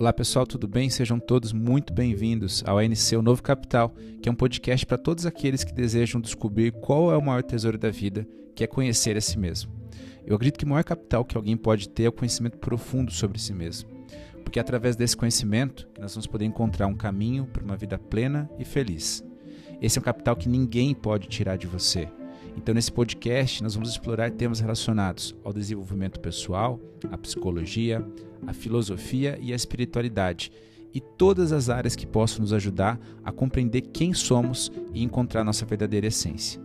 Olá pessoal, tudo bem? Sejam todos muito bem-vindos ao ANC O Novo Capital, que é um podcast para todos aqueles que desejam descobrir qual é o maior tesouro da vida, que é conhecer a si mesmo. Eu acredito que o maior capital que alguém pode ter é o conhecimento profundo sobre si mesmo, porque é através desse conhecimento que nós vamos poder encontrar um caminho para uma vida plena e feliz. Esse é um capital que ninguém pode tirar de você. Então, nesse podcast, nós vamos explorar temas relacionados ao desenvolvimento pessoal, à psicologia, à filosofia e à espiritualidade, e todas as áreas que possam nos ajudar a compreender quem somos e encontrar nossa verdadeira essência.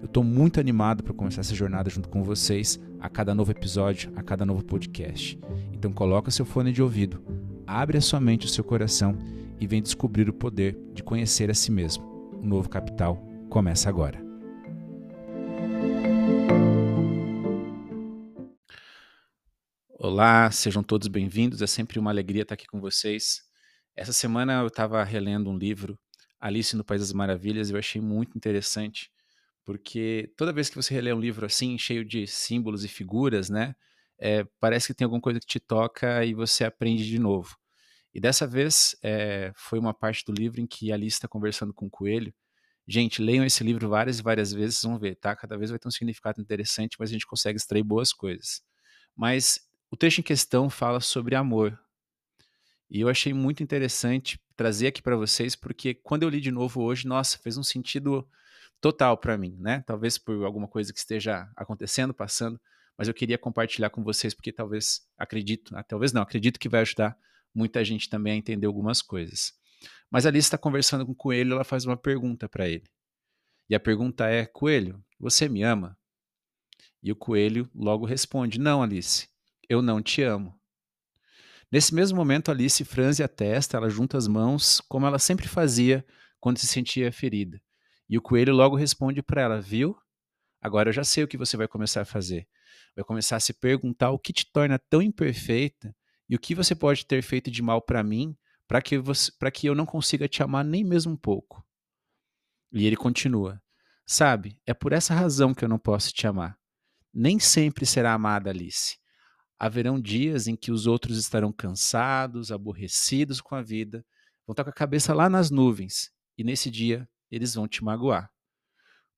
Eu estou muito animado para começar essa jornada junto com vocês a cada novo episódio, a cada novo podcast. Então coloca seu fone de ouvido, abre a sua mente o seu coração e vem descobrir o poder de conhecer a si mesmo. O novo capital começa agora. Olá, sejam todos bem-vindos. É sempre uma alegria estar aqui com vocês. Essa semana eu estava relendo um livro, Alice no País das Maravilhas, e eu achei muito interessante, porque toda vez que você relê um livro assim, cheio de símbolos e figuras, né, é, parece que tem alguma coisa que te toca e você aprende de novo. E dessa vez é, foi uma parte do livro em que Alice está conversando com o coelho. Gente, leiam esse livro várias e várias vezes, vão ver, tá? Cada vez vai ter um significado interessante, mas a gente consegue extrair boas coisas. Mas o texto em questão fala sobre amor. E eu achei muito interessante trazer aqui para vocês, porque quando eu li de novo hoje, nossa, fez um sentido total para mim, né? Talvez por alguma coisa que esteja acontecendo, passando, mas eu queria compartilhar com vocês porque talvez acredito, ah, talvez não, acredito que vai ajudar muita gente também a entender algumas coisas. Mas ali está conversando com o coelho, ela faz uma pergunta para ele. E a pergunta é: Coelho, você me ama? E o coelho logo responde: Não, Alice, eu não te amo. Nesse mesmo momento, Alice franze a testa, ela junta as mãos, como ela sempre fazia quando se sentia ferida. E o coelho logo responde para ela: Viu? Agora eu já sei o que você vai começar a fazer. Vai começar a se perguntar o que te torna tão imperfeita e o que você pode ter feito de mal para mim para que, que eu não consiga te amar nem mesmo um pouco. E ele continua: Sabe, é por essa razão que eu não posso te amar. Nem sempre será amada, Alice haverão dias em que os outros estarão cansados, aborrecidos com a vida, vão estar com a cabeça lá nas nuvens, e nesse dia eles vão te magoar.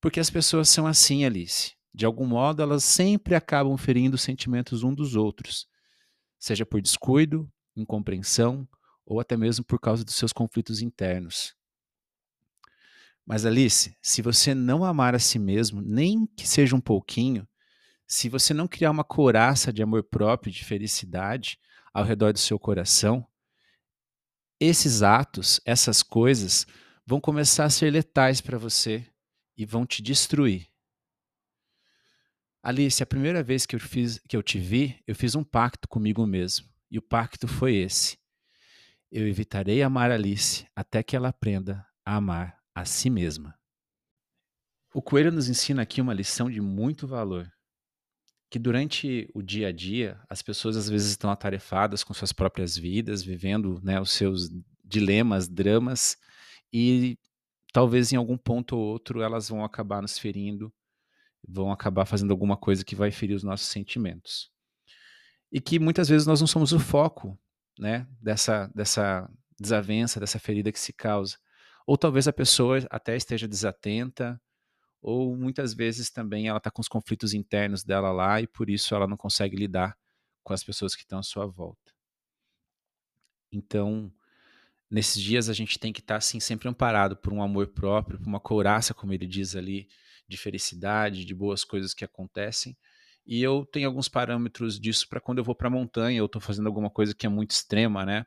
Porque as pessoas são assim, Alice. De algum modo, elas sempre acabam ferindo os sentimentos um dos outros, seja por descuido, incompreensão ou até mesmo por causa dos seus conflitos internos. Mas Alice, se você não amar a si mesmo, nem que seja um pouquinho, se você não criar uma couraça de amor próprio, de felicidade ao redor do seu coração, esses atos, essas coisas vão começar a ser letais para você e vão te destruir. Alice, a primeira vez que eu, fiz, que eu te vi, eu fiz um pacto comigo mesmo. E o pacto foi esse. Eu evitarei amar Alice até que ela aprenda a amar a si mesma. O coelho nos ensina aqui uma lição de muito valor que durante o dia a dia as pessoas às vezes estão atarefadas com suas próprias vidas, vivendo né, os seus dilemas, dramas, e talvez em algum ponto ou outro elas vão acabar nos ferindo, vão acabar fazendo alguma coisa que vai ferir os nossos sentimentos. E que muitas vezes nós não somos o foco né, dessa, dessa desavença, dessa ferida que se causa. Ou talvez a pessoa até esteja desatenta, ou muitas vezes também ela está com os conflitos internos dela lá e por isso ela não consegue lidar com as pessoas que estão à sua volta. Então, nesses dias a gente tem que estar tá, assim sempre amparado por um amor próprio, por uma couraça, como ele diz ali, de felicidade, de boas coisas que acontecem. E eu tenho alguns parâmetros disso para quando eu vou para a montanha, eu estou fazendo alguma coisa que é muito extrema, né?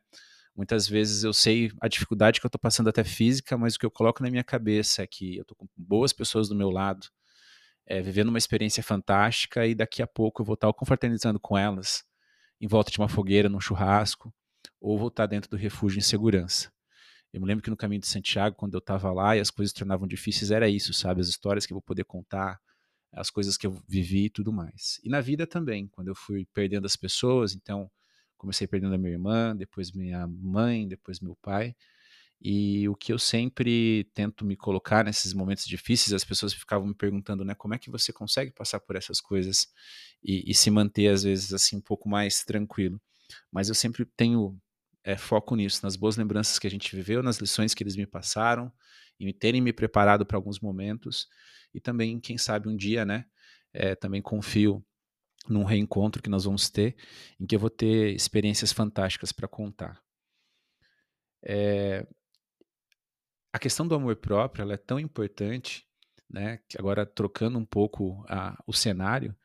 Muitas vezes eu sei a dificuldade que eu estou passando até física, mas o que eu coloco na minha cabeça é que eu estou com boas pessoas do meu lado, é, vivendo uma experiência fantástica e daqui a pouco eu vou estar confraternizando com elas em volta de uma fogueira, num churrasco, ou vou estar dentro do refúgio em segurança. Eu me lembro que no caminho de Santiago, quando eu estava lá e as coisas se tornavam difíceis, era isso, sabe? As histórias que eu vou poder contar, as coisas que eu vivi e tudo mais. E na vida também, quando eu fui perdendo as pessoas, então comecei perdendo a minha irmã, depois minha mãe, depois meu pai. E o que eu sempre tento me colocar nesses momentos difíceis, as pessoas ficavam me perguntando, né, como é que você consegue passar por essas coisas e, e se manter às vezes assim um pouco mais tranquilo. Mas eu sempre tenho é, foco nisso, nas boas lembranças que a gente viveu, nas lições que eles me passaram, e terem me preparado para alguns momentos, e também, quem sabe, um dia, né? É, também confio num reencontro que nós vamos ter, em que eu vou ter experiências fantásticas para contar. É, a questão do amor próprio é tão importante, né? Que agora trocando um pouco a, o cenário,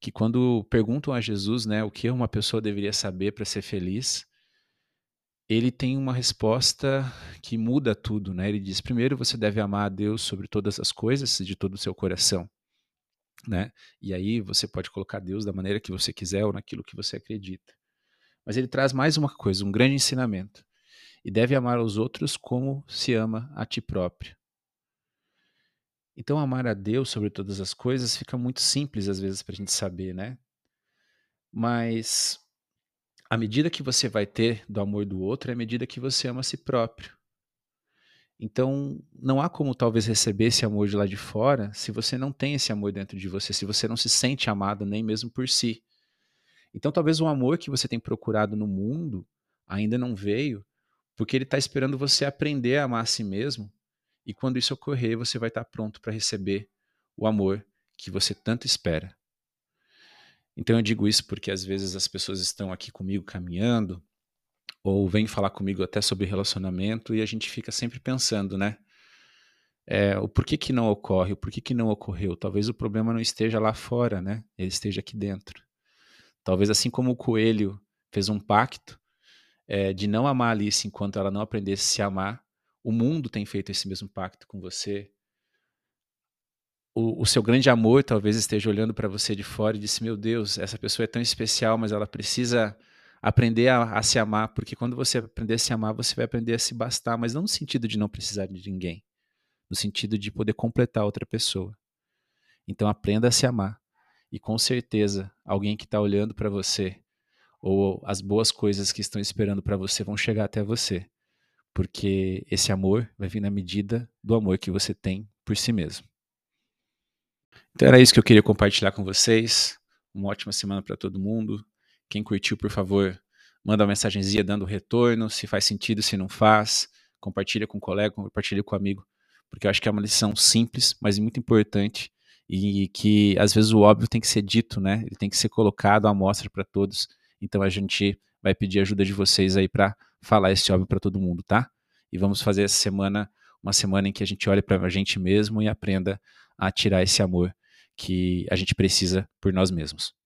que quando perguntam a Jesus, né, o que uma pessoa deveria saber para ser feliz, ele tem uma resposta que muda tudo, né? Ele diz: primeiro você deve amar a Deus sobre todas as coisas, de todo o seu coração, né? E aí você pode colocar Deus da maneira que você quiser ou naquilo que você acredita. Mas ele traz mais uma coisa, um grande ensinamento. E deve amar os outros como se ama a ti próprio. Então, amar a Deus sobre todas as coisas fica muito simples às vezes para a gente saber, né? Mas a medida que você vai ter do amor do outro é a medida que você ama a si próprio. Então, não há como talvez receber esse amor de lá de fora se você não tem esse amor dentro de você, se você não se sente amado nem mesmo por si. Então, talvez o amor que você tem procurado no mundo ainda não veio, porque ele está esperando você aprender a amar a si mesmo, e quando isso ocorrer, você vai estar tá pronto para receber o amor que você tanto espera. Então eu digo isso porque às vezes as pessoas estão aqui comigo caminhando ou vêm falar comigo até sobre relacionamento e a gente fica sempre pensando, né? É, o porquê que não ocorre, o porquê que não ocorreu. Talvez o problema não esteja lá fora, né? Ele esteja aqui dentro. Talvez assim como o coelho fez um pacto é, de não amar Alice enquanto ela não aprendesse a se amar, o mundo tem feito esse mesmo pacto com você, o, o seu grande amor talvez esteja olhando para você de fora e disse: Meu Deus, essa pessoa é tão especial, mas ela precisa aprender a, a, se amar, porque quando você aprender a se amar, você vai aprender a se bastar, mas não no sentido de não precisar de ninguém, no sentido de poder completar outra pessoa. Então aprenda a se amar. E com certeza, alguém que está olhando para você, ou as boas coisas que estão esperando para você vão chegar até você. Porque esse amor vai vir na medida do amor que você tem por si mesmo. Então era isso que eu queria compartilhar com vocês. Uma ótima semana para todo mundo. Quem curtiu, por favor, manda uma mensagenzinha dando retorno, se faz sentido, se não faz. Compartilha com um colega, compartilha com um amigo, porque eu acho que é uma lição simples, mas muito importante e que às vezes o óbvio tem que ser dito, né? Ele tem que ser colocado à mostra para todos. Então a gente vai pedir ajuda de vocês aí para falar esse óbvio para todo mundo, tá? E vamos fazer essa semana uma semana em que a gente olhe para a gente mesmo e aprenda a tirar esse amor que a gente precisa por nós mesmos.